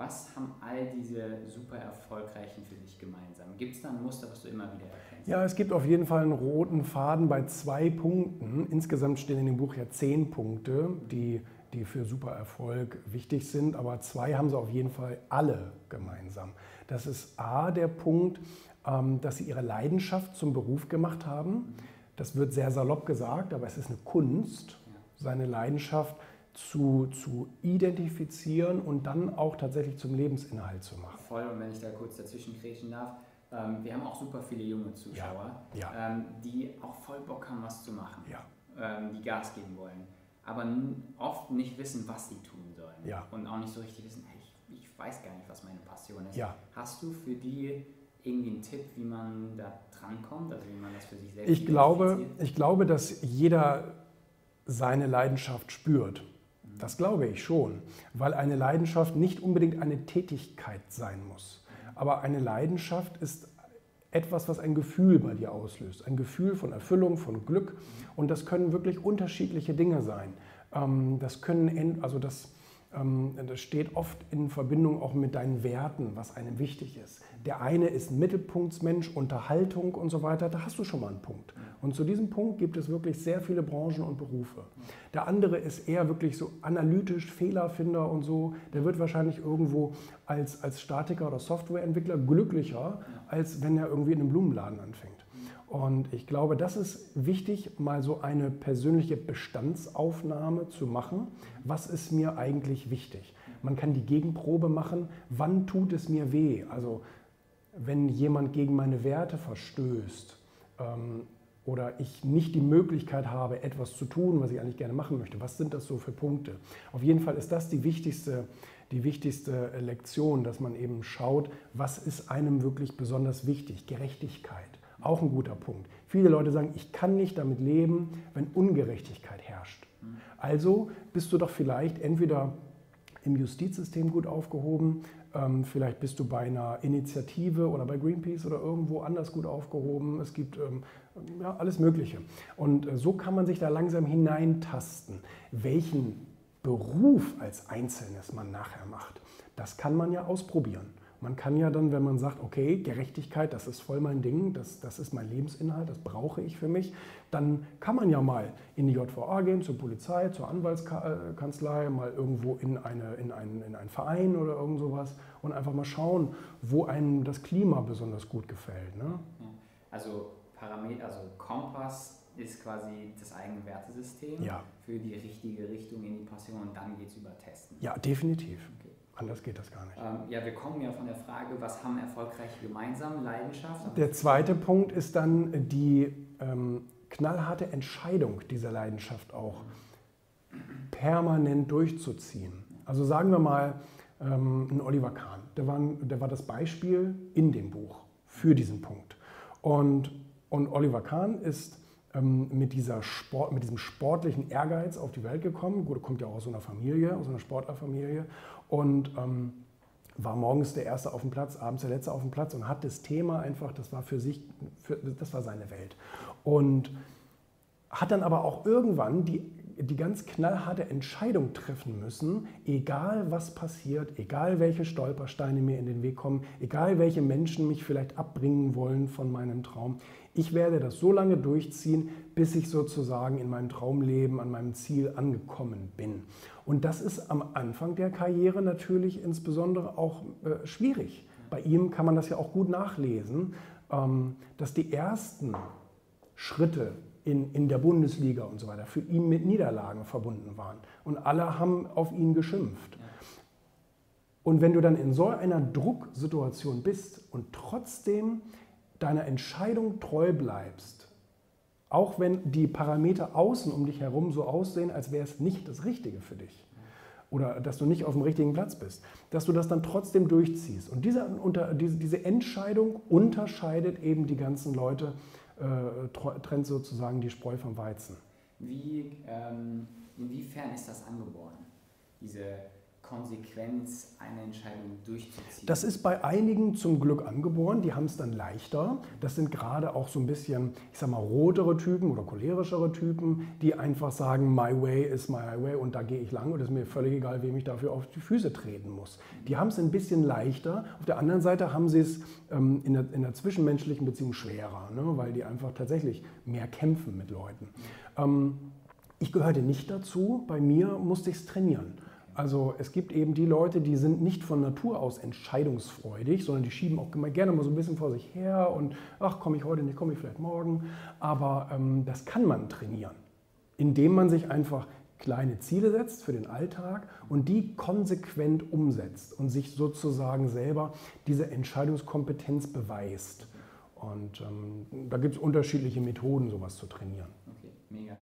Was haben all diese super erfolgreichen für dich gemeinsam? Gibt es da ein Muster, was du immer wieder erkennst? Ja, es gibt auf jeden Fall einen roten Faden bei zwei Punkten. Insgesamt stehen in dem Buch ja zehn Punkte, die, die für super Erfolg wichtig sind, aber zwei haben sie auf jeden Fall alle gemeinsam. Das ist A, der Punkt, ähm, dass sie ihre Leidenschaft zum Beruf gemacht haben. Das wird sehr salopp gesagt, aber es ist eine Kunst, seine Leidenschaft zu, zu identifizieren und dann auch tatsächlich zum Lebensinhalt zu machen. Voll, und wenn ich da kurz dazwischen kriechen darf, ähm, wir haben auch super viele junge Zuschauer, ja, ja. Ähm, die auch voll Bock haben, was zu machen, ja. ähm, die Gas geben wollen, aber oft nicht wissen, was sie tun sollen und auch nicht so richtig wissen, hey, ich, ich, weiß gar nicht, was meine Passion ist. Hast du für die irgendwie einen Tipp, wie man da drankommt, also wie man das für sich selbst ich glaube, ich glaube, dass jeder seine Leidenschaft spürt. Das glaube ich schon, weil eine Leidenschaft nicht unbedingt eine Tätigkeit sein muss. Aber eine Leidenschaft ist etwas, was ein Gefühl bei dir auslöst. Ein Gefühl von Erfüllung, von Glück. Und das können wirklich unterschiedliche Dinge sein. Ähm, das können, also das, das steht oft in Verbindung auch mit deinen Werten, was einem wichtig ist. Der eine ist Mittelpunktsmensch, Unterhaltung und so weiter, da hast du schon mal einen Punkt. Und zu diesem Punkt gibt es wirklich sehr viele Branchen und Berufe. Der andere ist eher wirklich so analytisch, Fehlerfinder und so. Der wird wahrscheinlich irgendwo als, als Statiker oder Softwareentwickler glücklicher, als wenn er irgendwie in einem Blumenladen anfängt. Und ich glaube, das ist wichtig, mal so eine persönliche Bestandsaufnahme zu machen. Was ist mir eigentlich wichtig? Man kann die Gegenprobe machen. Wann tut es mir weh? Also wenn jemand gegen meine Werte verstößt ähm, oder ich nicht die Möglichkeit habe, etwas zu tun, was ich eigentlich gerne machen möchte, was sind das so für Punkte? Auf jeden Fall ist das die wichtigste, die wichtigste Lektion, dass man eben schaut, was ist einem wirklich besonders wichtig? Gerechtigkeit, auch ein guter Punkt. Viele Leute sagen, ich kann nicht damit leben, wenn Ungerechtigkeit herrscht. Also bist du doch vielleicht entweder im Justizsystem gut aufgehoben ähm, vielleicht bist du bei einer Initiative oder bei Greenpeace oder irgendwo anders gut aufgehoben. Es gibt ähm, ja, alles Mögliche. Und äh, so kann man sich da langsam hineintasten, welchen Beruf als Einzelnes man nachher macht. Das kann man ja ausprobieren. Man kann ja dann, wenn man sagt, okay, Gerechtigkeit, das ist voll mein Ding, das, das ist mein Lebensinhalt, das brauche ich für mich, dann kann man ja mal in die JVA gehen, zur Polizei, zur Anwaltskanzlei, mal irgendwo in, eine, in, einen, in einen Verein oder irgend sowas und einfach mal schauen, wo einem das Klima besonders gut gefällt. Ne? Also, Parameter, also Kompass ist quasi das eigene Wertesystem ja. für die richtige Richtung in die Passion und dann geht es über Testen. Ja, definitiv. Okay. Anders geht das gar nicht. Ähm, ja, wir kommen ja von der Frage, was haben Erfolgreiche gemeinsam? Leidenschaft? Der zweite Punkt ist dann die ähm, knallharte Entscheidung dieser Leidenschaft auch permanent durchzuziehen. Also sagen wir mal, ähm, ein Oliver Kahn, der war, der war das Beispiel in dem Buch für diesen Punkt. Und, und Oliver Kahn ist mit, dieser Sport, mit diesem sportlichen Ehrgeiz auf die Welt gekommen. Gut, kommt ja auch aus so einer Familie, aus einer Sportlerfamilie und ähm, war morgens der Erste auf dem Platz, abends der Letzte auf dem Platz und hat das Thema einfach, das war für sich, für, das war seine Welt. Und hat dann aber auch irgendwann die, die ganz knallharte Entscheidung treffen müssen, egal was passiert, egal welche Stolpersteine mir in den Weg kommen, egal welche Menschen mich vielleicht abbringen wollen von meinem Traum. Ich werde das so lange durchziehen, bis ich sozusagen in meinem Traumleben an meinem Ziel angekommen bin. Und das ist am Anfang der Karriere natürlich insbesondere auch äh, schwierig. Bei ihm kann man das ja auch gut nachlesen, ähm, dass die ersten Schritte in, in der Bundesliga und so weiter für ihn mit Niederlagen verbunden waren. Und alle haben auf ihn geschimpft. Und wenn du dann in so einer Drucksituation bist und trotzdem deiner Entscheidung treu bleibst, auch wenn die Parameter außen um dich herum so aussehen, als wäre es nicht das Richtige für dich oder dass du nicht auf dem richtigen Platz bist, dass du das dann trotzdem durchziehst. Und diese, unter, diese, diese Entscheidung unterscheidet eben die ganzen Leute, trennt sozusagen die Spreu vom Weizen. Wie, ähm, inwiefern ist das angeboren, diese Konsequenz, eine Entscheidung durchzuziehen? Das ist bei einigen zum Glück angeboren, die haben es dann leichter. Das sind gerade auch so ein bisschen, ich sag mal, rotere Typen oder cholerischere Typen, die einfach sagen, my way is my highway und da gehe ich lang und es ist mir völlig egal, wem ich dafür auf die Füße treten muss. Die haben es ein bisschen leichter. Auf der anderen Seite haben sie es ähm, in, der, in, der, zwischenmenschlichen Beziehung schwerer, ne? weil die einfach tatsächlich mehr kämpfen mit Leuten. Ähm, ich gehörte nicht dazu, bei mir musste ich es trainieren. Also es gibt eben die Leute, die sind nicht von Natur aus entscheidungsfreudig, sondern die schieben auch gerne mal so ein bisschen vor sich her und ach, komme ich heute nicht, komme ich vielleicht morgen. Aber ähm, das kann man trainieren, indem man sich einfach kleine Ziele setzt für den Alltag und die konsequent umsetzt und sich sozusagen selber diese Entscheidungskompetenz beweist. Und ähm, da gibt es unterschiedliche Methoden, sowas zu trainieren.